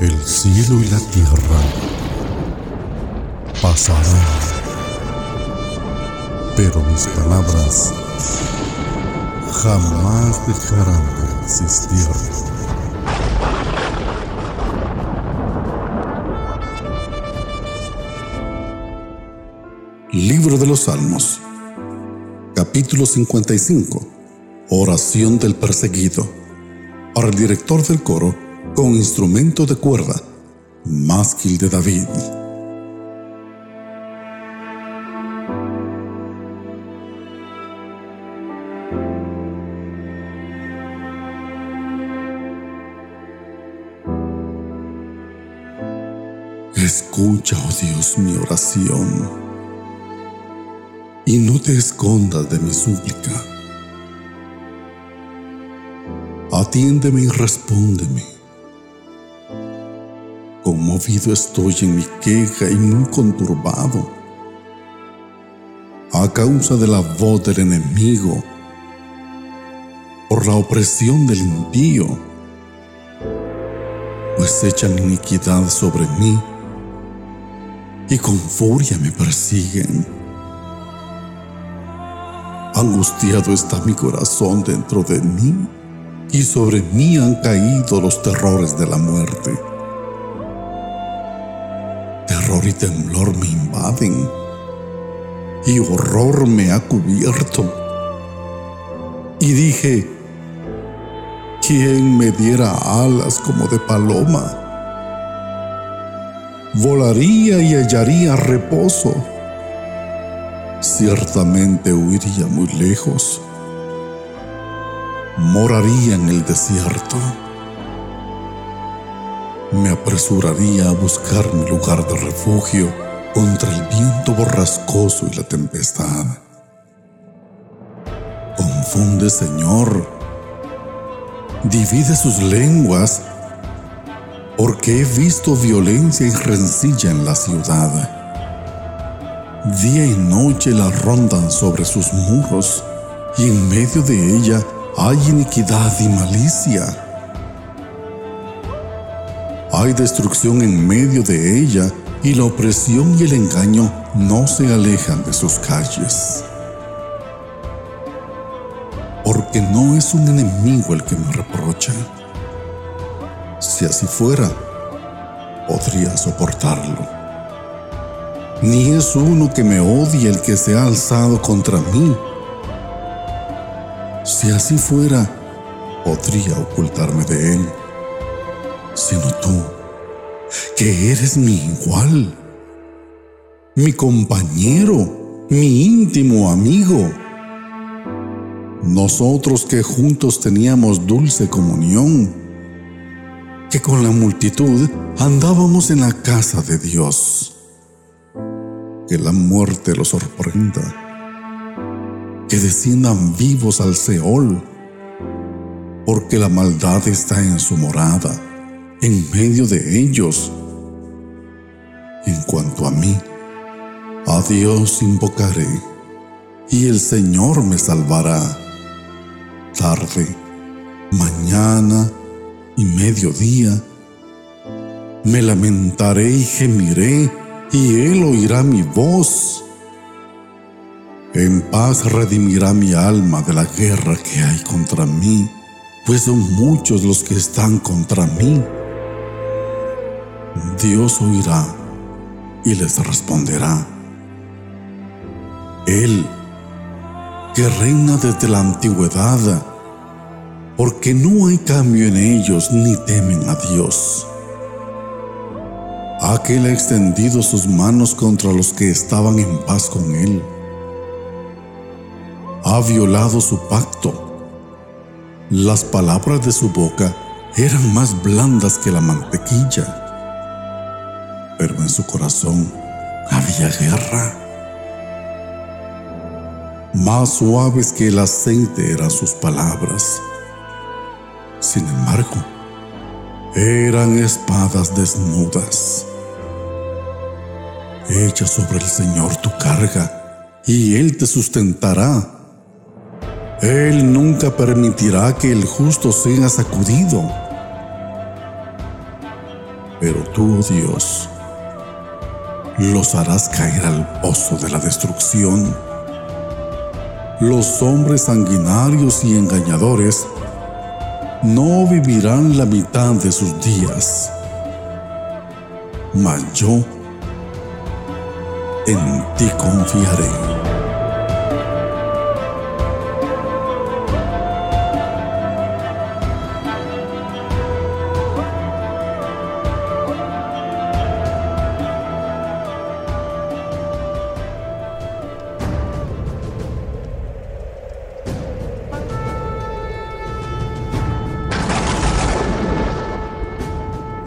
El cielo y la tierra pasarán, pero mis palabras jamás dejarán de existir. Libro de los Salmos, capítulo 55, Oración del perseguido. Para el director del coro, con instrumento de cuerda, másquil de David. Escucha, oh Dios, mi oración, y no te escondas de mi súplica. Atiéndeme y respóndeme. Conmovido estoy en mi queja y muy conturbado a causa de la voz del enemigo, por la opresión del impío, pues echan iniquidad sobre mí y con furia me persiguen. Angustiado está mi corazón dentro de mí y sobre mí han caído los terrores de la muerte. Y temblor me invaden y horror me ha cubierto. Y dije, ¿quién me diera alas como de paloma? volaría y hallaría reposo. Ciertamente huiría muy lejos. Moraría en el desierto. Me apresuraría a buscar mi lugar de refugio contra el viento borrascoso y la tempestad. Confunde, Señor. Divide sus lenguas porque he visto violencia y rencilla en la ciudad. Día y noche la rondan sobre sus muros, y en medio de ella hay iniquidad y malicia. Hay destrucción en medio de ella, y la opresión y el engaño no se alejan de sus calles. Porque no es un enemigo el que me reprocha si así fuera, podría soportarlo. Ni es uno que me odie el que se ha alzado contra mí. Si así fuera, podría ocultarme de él, sino tú, que eres mi igual, mi compañero, mi íntimo amigo. Nosotros que juntos teníamos dulce comunión, que con la multitud andábamos en la casa de Dios. Que la muerte los sorprenda, que desciendan vivos al Seol, porque la maldad está en su morada, en medio de ellos. En cuanto a mí, a Dios invocaré, y el Señor me salvará. Tarde, mañana, y mediodía. Me lamentaré y gemiré, y él oirá mi voz. En paz redimirá mi alma de la guerra que hay contra mí, pues son muchos los que están contra mí. Dios oirá y les responderá. Él, que reina desde la antigüedad, porque no hay cambio en ellos ni temen a Dios. Aquel ha extendido sus manos contra los que estaban en paz con él. Ha violado su pacto. Las palabras de su boca eran más blandas que la mantequilla, pero en su corazón había guerra. Más suaves que el aceite eran sus palabras sin embargo, eran espadas desnudas. Echa sobre el Señor tu carga, y Él te sustentará. Él nunca permitirá que el justo sea sacudido. Pero tú, oh Dios, los harás caer al pozo de la destrucción. Los hombres sanguinarios y engañadores no vivirán la mitad de sus días. Mas yo en ti confiaré.